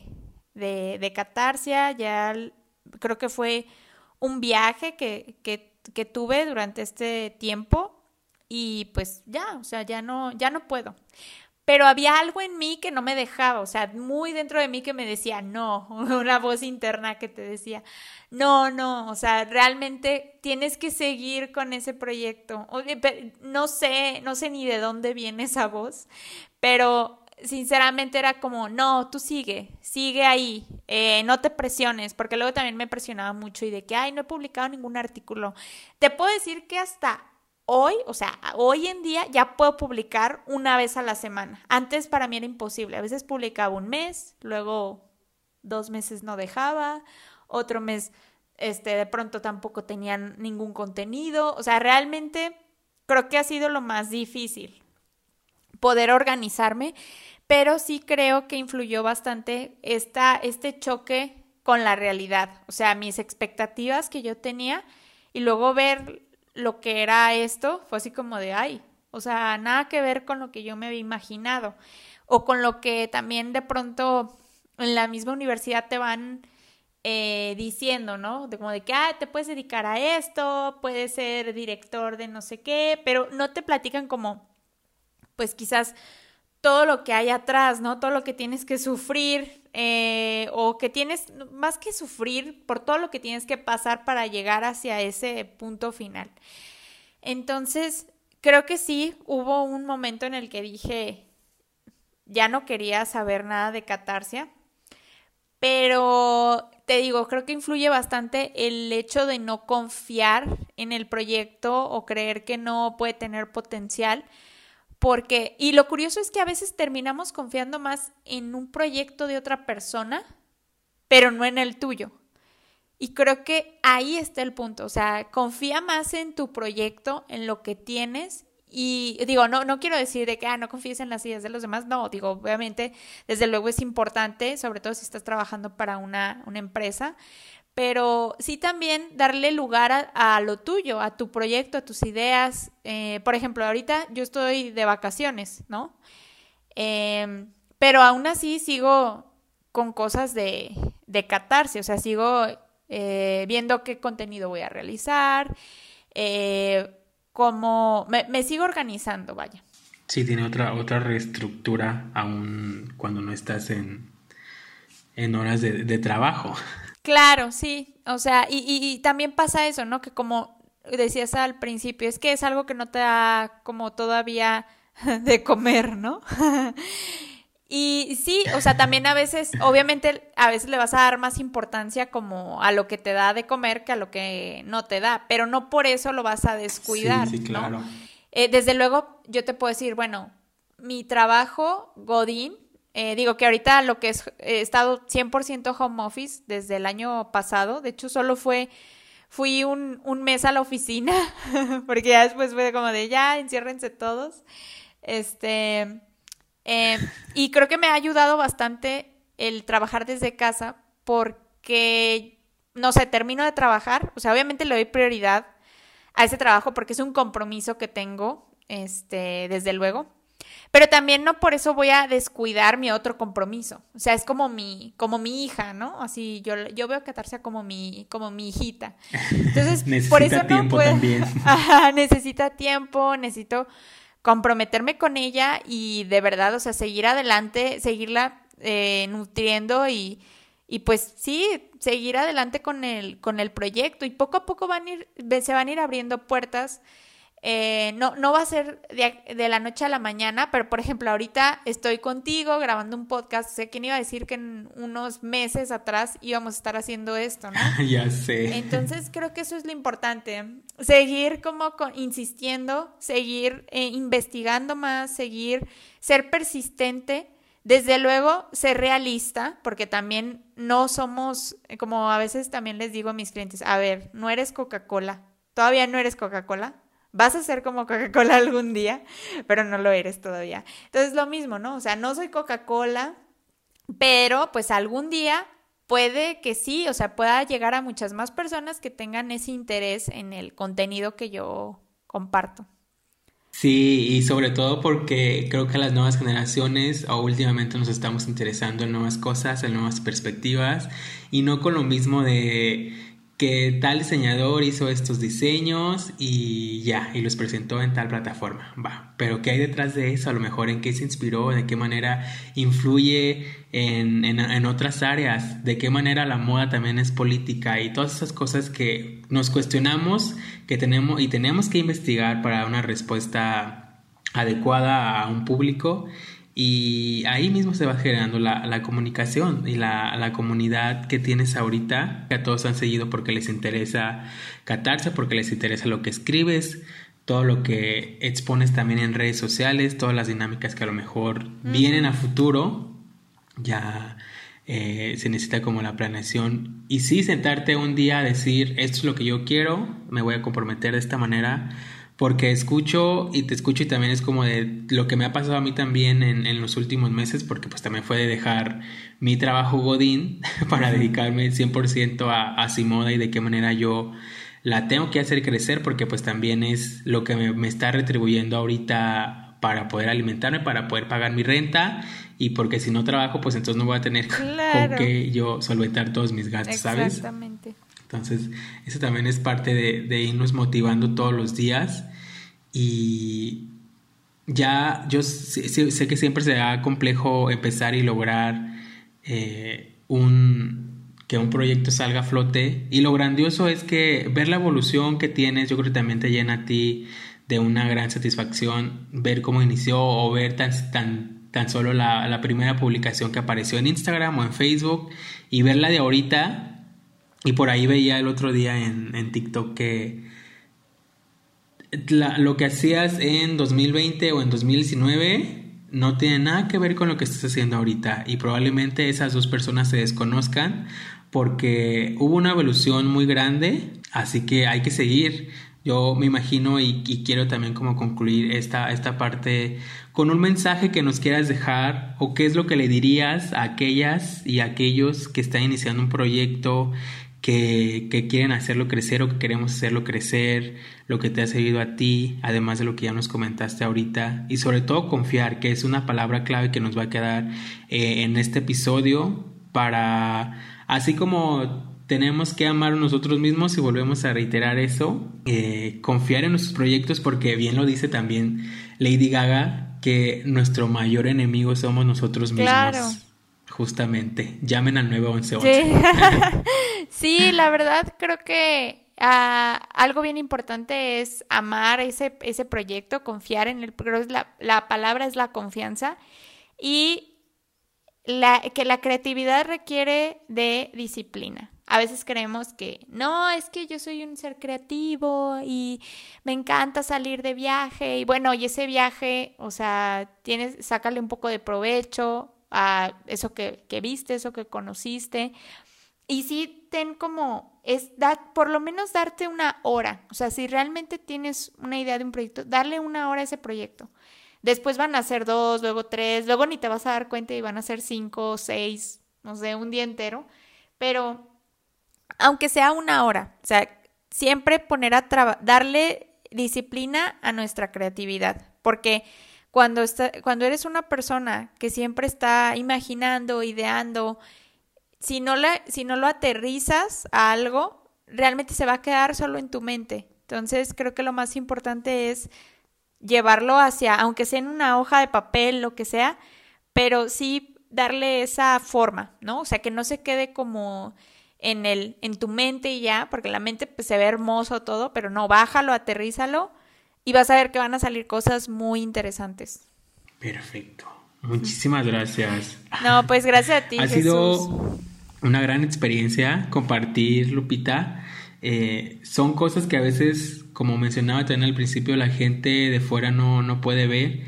S4: de, de Catarsia, ya creo que fue un viaje que, que, que tuve durante este tiempo y pues ya, o sea, ya no, ya no puedo pero había algo en mí que no me dejaba, o sea, muy dentro de mí que me decía, no, una voz interna que te decía, no, no, o sea, realmente tienes que seguir con ese proyecto. No sé, no sé ni de dónde viene esa voz, pero sinceramente era como, no, tú sigue, sigue ahí, eh, no te presiones, porque luego también me presionaba mucho y de que, ay, no he publicado ningún artículo. Te puedo decir que hasta hoy, o sea, hoy en día ya puedo publicar una vez a la semana. Antes para mí era imposible. A veces publicaba un mes, luego dos meses no dejaba, otro mes, este, de pronto tampoco tenían ningún contenido. O sea, realmente creo que ha sido lo más difícil poder organizarme, pero sí creo que influyó bastante esta, este choque con la realidad. O sea, mis expectativas que yo tenía y luego ver lo que era esto fue así como de, ay, o sea, nada que ver con lo que yo me había imaginado o con lo que también de pronto en la misma universidad te van eh, diciendo, ¿no? De como de que, ah, te puedes dedicar a esto, puedes ser director de no sé qué, pero no te platican como, pues quizás todo lo que hay atrás, ¿no? Todo lo que tienes que sufrir eh, o que tienes, más que sufrir, por todo lo que tienes que pasar para llegar hacia ese punto final. Entonces, creo que sí, hubo un momento en el que dije, ya no quería saber nada de catarsia, pero te digo, creo que influye bastante el hecho de no confiar en el proyecto o creer que no puede tener potencial porque, y lo curioso es que a veces terminamos confiando más en un proyecto de otra persona, pero no en el tuyo. Y creo que ahí está el punto, o sea, confía más en tu proyecto, en lo que tienes. Y digo, no, no quiero decir de que ah, no confíes en las ideas de los demás, no, digo, obviamente, desde luego es importante, sobre todo si estás trabajando para una, una empresa, pero sí también darle lugar a, lo tuyo, a tu proyecto, a tus ideas. Eh, por ejemplo, ahorita yo estoy de vacaciones, ¿no? Em, pero aún así sigo con cosas de, de catarse, o sea, sigo eh, viendo qué contenido voy a realizar, eh, como me, sigo organizando, vaya.
S3: Sí, tiene otra, otra reestructura aún cuando no estás en, en horas de, de trabajo.
S4: Claro, sí. O sea, y, y, también pasa eso, ¿no? Que como decías al principio, es que es algo que no te da como todavía de comer, ¿no? y sí, o sea, también a veces, obviamente, a veces le vas a dar más importancia como a lo que te da de comer que a lo que no te da, pero no por eso lo vas a descuidar, sí, claro. Eh, desde luego, yo te puedo decir, bueno, mi trabajo, Godín, eh, digo que ahorita lo que es, he estado 100% home office desde el año pasado. De hecho, solo fue, fui un, un mes a la oficina, porque ya después fue como de ya, enciérrense todos. Este, eh, y creo que me ha ayudado bastante el trabajar desde casa porque, no sé, termino de trabajar, o sea, obviamente le doy prioridad a ese trabajo porque es un compromiso que tengo, este, desde luego pero también no por eso voy a descuidar mi otro compromiso. O sea, es como mi, como mi hija, ¿no? Así yo, yo veo a Catarsia como mi, como mi hijita. Entonces, por eso no puedo. necesita tiempo, necesito comprometerme con ella y de verdad, o sea, seguir adelante, seguirla eh, nutriendo y, y pues sí, seguir adelante con el, con el proyecto. Y poco a poco van a ir, se van a ir abriendo puertas eh, no, no va a ser de, la noche a la mañana, pero por ejemplo, ahorita estoy contigo grabando un podcast. Sé quién iba a decir que en unos meses atrás íbamos a estar haciendo esto, ¿no?
S3: ya sé.
S4: Entonces creo que eso es lo importante. Seguir como insistiendo, seguir eh, investigando más, seguir, ser persistente. Desde luego, ser realista, porque también no somos, como a veces también les digo a mis clientes, a ver, no eres Coca-Cola, todavía no eres Coca-Cola, Vas a ser como Coca-Cola algún día, pero no lo eres todavía. Entonces lo mismo, ¿no? O sea, no soy Coca-Cola, pero pues algún día puede que sí, o sea, pueda llegar a muchas más personas que tengan ese interés en el contenido que yo comparto.
S3: Sí, y sobre todo porque creo que las nuevas generaciones o últimamente nos estamos interesando en nuevas cosas, en nuevas perspectivas y no con lo mismo de que tal diseñador hizo estos diseños y ya, y los presentó en tal plataforma. Va, pero ¿qué hay detrás de eso? A lo mejor en qué se inspiró, de qué manera influye en, en, otras áreas, de qué manera la moda también es política y todas esas cosas que nos cuestionamos que tenemos y tenemos que investigar para una respuesta adecuada a un público y ahí mismo se va generando la, la comunicación y la, la, comunidad que tienes ahorita, que a todos han seguido porque les interesa catarse, porque les interesa lo que escribes, todo lo que expones también en redes sociales, todas las dinámicas que a lo mejor vienen a futuro, ya eh, se necesita como la planeación. Y sí, sentarte un día a decir, esto es lo que yo quiero, me voy a comprometer de esta manera porque escucho y te escucho y también es como de lo que me ha pasado a mí también en, los últimos meses, porque pues también fue de dejar mi trabajo Godín para dedicarme 100% a, a Simoda y de qué manera yo la tengo que hacer crecer, porque pues también es lo que me, está retribuyendo ahorita para poder alimentarme, para poder pagar mi renta y porque si no trabajo, pues entonces no voy a tener con qué yo solventar todos mis gastos, ¿sabes?
S4: Exactamente.
S3: Entonces, eso también es parte de, de irnos motivando todos los días y, ya yo sé, que siempre será complejo empezar y lograr eh, un, que un proyecto salga a flote. Y lo grandioso es que ver la evolución que tienes, yo creo que también te llena a ti de una gran satisfacción ver cómo inició o ver tan, tan, tan solo la, la primera publicación que apareció en Instagram o en Facebook y verla de ahorita. Y por ahí veía el otro día en, en TikTok que lo que hacías en 2020 o en 2019 no tiene nada que ver con lo que estás haciendo ahorita y probablemente esas dos personas se desconozcan porque hubo una evolución muy grande, así que hay que seguir. Yo me imagino y, quiero también como concluir esta, esta parte con un mensaje que nos quieras dejar o qué es lo que le dirías a aquellas y aquellos que están iniciando un proyecto, que, quieren hacerlo crecer o que queremos hacerlo crecer, lo que te ha servido a ti, además de lo que ya nos comentaste ahorita, y sobre todo confiar, que es una palabra clave que nos va a quedar eh, en este episodio para, así como tenemos que amar a nosotros mismos y volvemos a reiterar eso, eh, confiar en nuestros proyectos porque bien lo dice también Lady Gaga, que nuestro mayor enemigo somos nosotros mismos. Claro. Justamente, llamen al 911.
S4: Sí. sí, la verdad creo que ah, algo bien importante es amar ese, ese proyecto, confiar en él, pero la, la palabra es la confianza y la, que la creatividad requiere de disciplina. A veces creemos que no, es que yo soy un ser creativo y me encanta salir de viaje y bueno, y ese viaje, o sea, tienes, sácale un poco de provecho, a eso que, viste, eso que conociste. Y sí, ten como, es dar, por lo menos darte una hora. O sea, si realmente tienes una idea de un proyecto, darle una hora a ese proyecto. Después van a ser dos, luego tres, luego ni te vas a dar cuenta y van a ser cinco, seis, no sé, un día entero. Pero aunque sea una hora, o sea, siempre poner a darle disciplina a nuestra creatividad. Porque cuando, está, cuando eres una persona que siempre está imaginando, ideando, si no, si no lo aterrizas a algo, realmente se va a quedar solo en tu mente. Entonces creo que lo más importante es llevarlo hacia, aunque sea en una hoja de papel, lo que sea, pero sí darle esa forma, ¿no? O sea, que no se quede como en el, en tu mente y ya, porque la mente pues, se ve hermoso todo, pero no, bájalo, aterrízalo y vas a ver que van a salir cosas muy interesantes.
S3: Perfecto. Muchísimas gracias.
S4: No, pues gracias a ti.
S3: Ha sido una gran experiencia compartir, Lupita. Eh, son cosas que a veces, como mencionaba también al principio, la gente de fuera no, no puede ver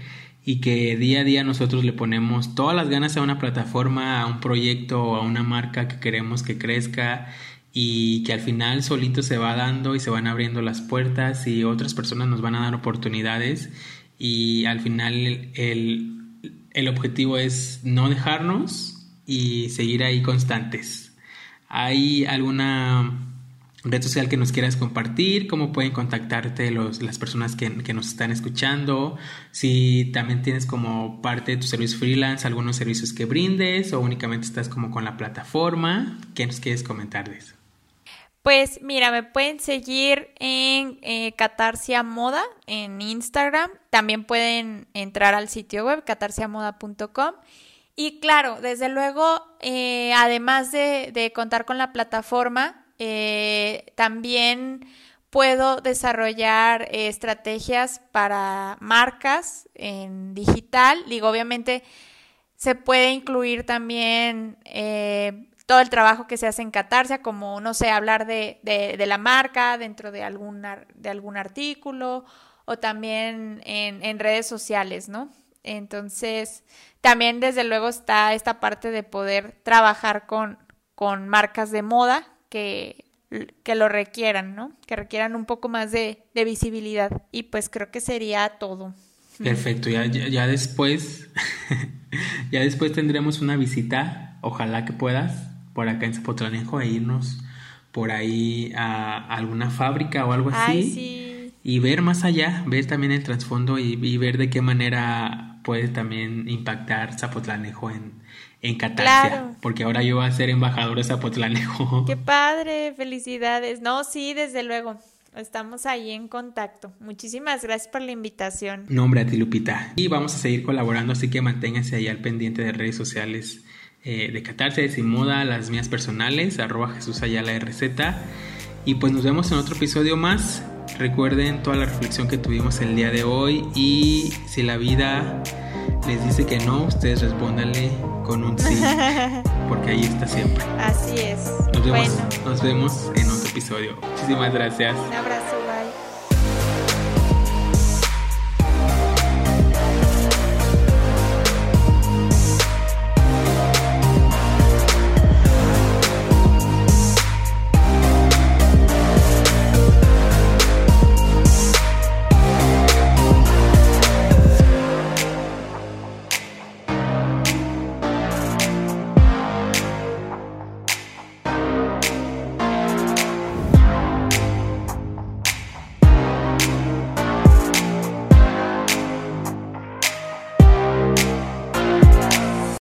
S3: y que día a día nosotros le ponemos todas las ganas a una plataforma, a un proyecto, a una marca que queremos que crezca y que al final solito se va dando y se van abriendo las puertas y otras personas nos van a dar oportunidades y al final el, el objetivo es no dejarnos y seguir ahí constantes. ¿Hay alguna red social que nos quieras compartir? ¿Cómo pueden contactarte los, las personas que, que, nos están escuchando? Si también tienes como parte de tu servicio freelance algunos servicios que brindes o únicamente estás como con la plataforma, ¿qué nos quieres comentar de eso?
S4: Pues mira, me pueden seguir en eh, Catarsia Moda en Instagram. También pueden entrar al sitio web catarsiamoda.com. Y claro, desde luego, eh, además de, contar con la plataforma, eh, también puedo desarrollar estrategias para marcas en digital. Digo, obviamente se puede incluir también todo el trabajo que se hace en Catarsia, como, no sé, hablar de, de, la marca dentro de algún, de algún artículo o también en, en, redes sociales, ¿no? Entonces, también desde luego está esta parte de poder trabajar con, con marcas de moda que, que lo requieran, ¿no? Que requieran un poco más de, de visibilidad. Y pues creo que sería todo.
S3: Perfecto, ya, ya después, ya después tendremos una visita, ojalá que puedas, por acá en Zapotlanejo e irnos por ahí a alguna fábrica o algo así. Y ver más allá, ver también el trasfondo y, ver de qué manera puede también impactar Zapotlanejo en, en Catarsia. Porque ahora yo voy a ser embajador de Zapotlanejo.
S4: Qué padre, felicidades. No, sí, desde luego. Estamos ahí en contacto. Muchísimas gracias por la invitación.
S3: Nombre a ti, Lupita. Y vamos a seguir colaborando, así que manténganse ahí al pendiente de redes sociales eh, de Catarse, Sin Moda, las mías personales, arroba Jesús Ayala RZ. Y pues nos vemos en otro episodio más. Recuerden toda la reflexión que tuvimos el día de hoy y si la vida les dice que no, ustedes respóndanle con un sí, porque ahí está siempre.
S4: Así es.
S3: Nos vemos, nos vemos en otro episodio. Muchísimas gracias.
S4: Un abrazo.